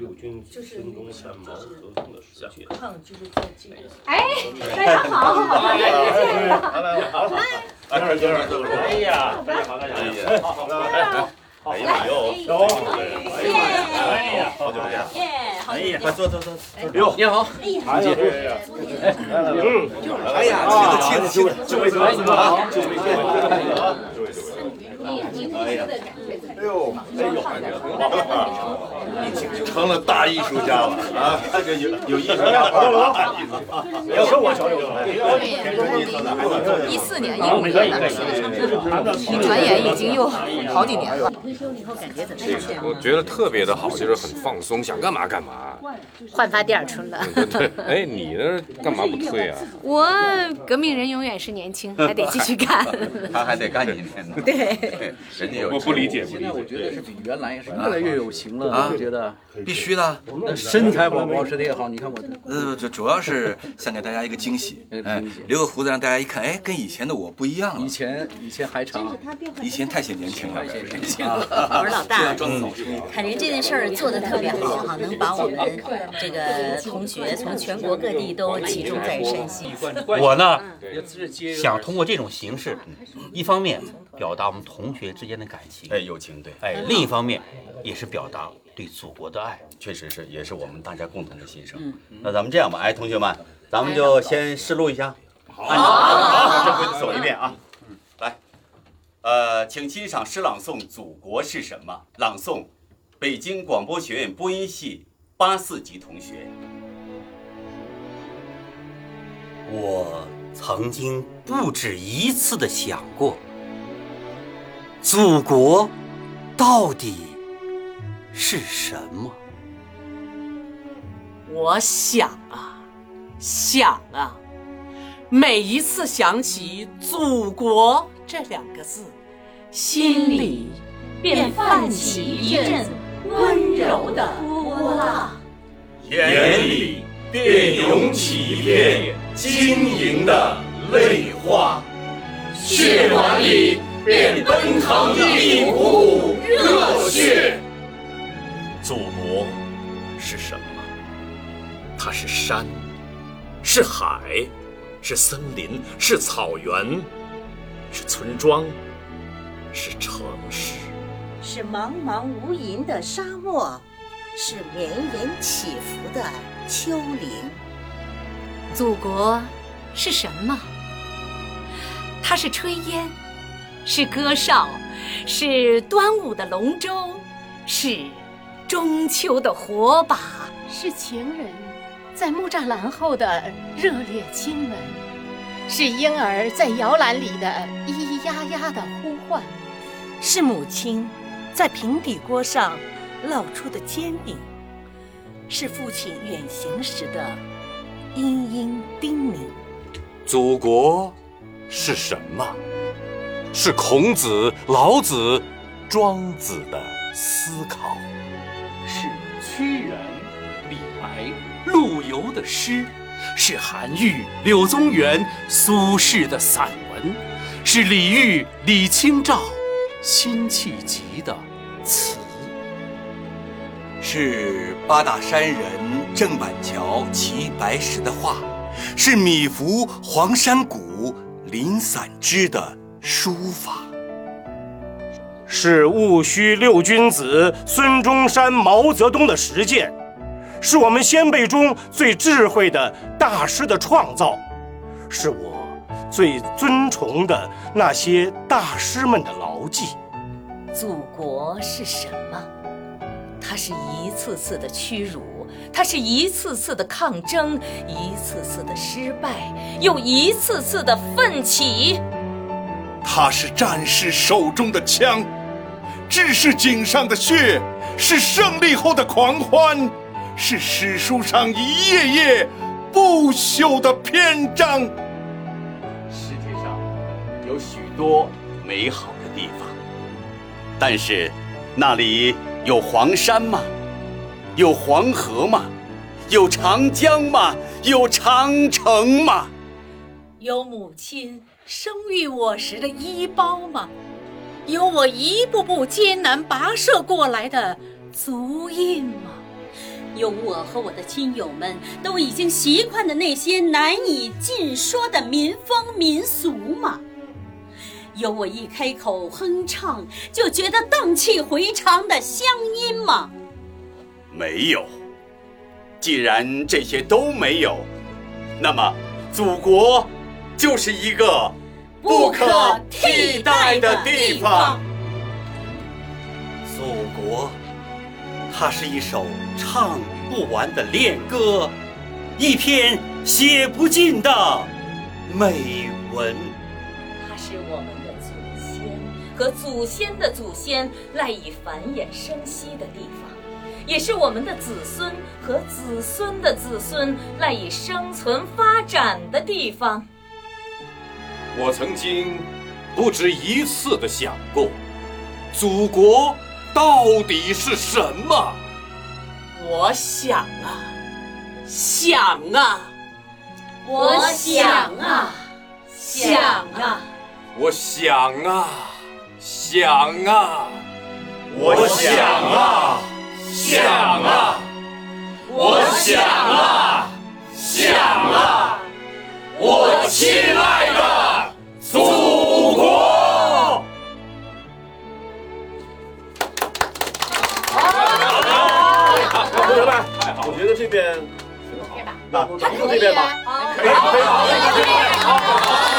六军孙中山、毛泽东的实践。抗就是在这个。哎，大家好，好，来来好，来，哎呀，大家好，大家好，哎呀，有，有，哎呀，好久不见，耶，好哎呀，快坐坐坐，哟，你好，哎呀，嗯，哎呀，亲自亲自，就位就位，好，就位就位，啊，就位就位，哎呀，哎呦，哎呦，成了大艺术家了啊！有有艺术家范儿了，大艺术家。要说我瞧瞧，一四年，一五年的，一转眼已经又好几年了。退休以后感觉怎么样？我觉得特别的好，就是很放松，想干嘛干嘛。焕发第二春了。哎，你那干嘛不退啊？我革命人永远是年轻，还得继续干。他还得干一年呢。对，人家有。我不理解，不理在我。觉得是比原来是越来越有型了，啊我觉得必须的。那身材保保持的也好，你看我这呃，主主要是想给大家一个惊喜，哎哎，留个胡子让大家一看，哎，跟以前的我不一样了以。前以前还长，以前太显年轻了，显年轻我 是老大，嗯凯林这件事儿做的特别好哈，能把我们这个同学从全国各地都集中在山西。我呢，想通过这种形式，一方面表达我们同学之间的感情，哎，友情对，哎，另一方面也是表达对祖国的爱。确实是，也是我们大家共同的心声。那咱们这样吧，哎，同学们，咱们就先试录一下，好，好，这回走一遍啊。来，呃，请欣赏诗朗诵《祖国是什么》，朗诵，北京广播学院播音系八四级同学。我曾经不止一次的想过，祖国到底是什么？我想啊，想啊，每一次想起“祖国”这两个字，心里便泛起一阵温柔的波浪。眼里便涌起一片晶莹的泪花，血管里便奔腾一股热血。祖国是什么？它是山，是海，是森林，是草原，是村庄，是城市。是茫茫无垠的沙漠，是绵延起伏的丘陵。祖国是什么？它是炊烟，是歌哨，是端午的龙舟，是中秋的火把，是情人在木栅栏后的热烈亲吻，是婴儿在摇篮里的咿咿呀呀的呼唤，是母亲在平底锅上烙出的煎饼，是父亲远行时的殷殷叮咛。祖国是什么？是孔子、老子、庄子的思考。是屈原、李白、陆游的诗，是韩愈、柳宗元、苏轼的散文，是李煜、李清照、辛弃疾的词。是八大山人郑板桥、齐白石的画，是米芾、黄山谷、林散之的书法。是戊戌六君子孙中山、毛泽东的实践，是我们先辈中最智慧的大师的创造，是我最尊崇的那些大师们的牢记。祖国是什么？它是一次次的屈辱，它是一次次的抗争，一次次的失败，又一次次的奋起。它是战士手中的枪，志士颈上的血，是胜利后的狂欢，是史书上一页页不朽的篇章。世界上有许多美好的地方，但是那里有黄山吗？有黄河吗？有长江吗？有长城吗？有母亲生育我时的衣包吗？有我一步步艰难跋涉过来的足印吗？有我和我的亲友们都已经习惯的那些难以尽说的民风民俗吗？有我一开口哼唱就觉得荡气回肠的乡音吗？没有。既然这些都没有，那么祖国就是一个不可替代的地方。祖国，它是一首唱不完的恋歌，一篇写不尽的美文。它是我们的祖先和祖先的祖先赖以繁衍生息的地方，也是我们的子孙和子孙的子孙赖以生存发展的地方。我曾经不止一次的想过，祖国。到底是什么？我想啊，想啊，我想啊，想啊，我想啊，想啊，我想啊，想啊，我想啊，老板我觉得这边挺好。那咱们坐这边吧。可以可以好好好。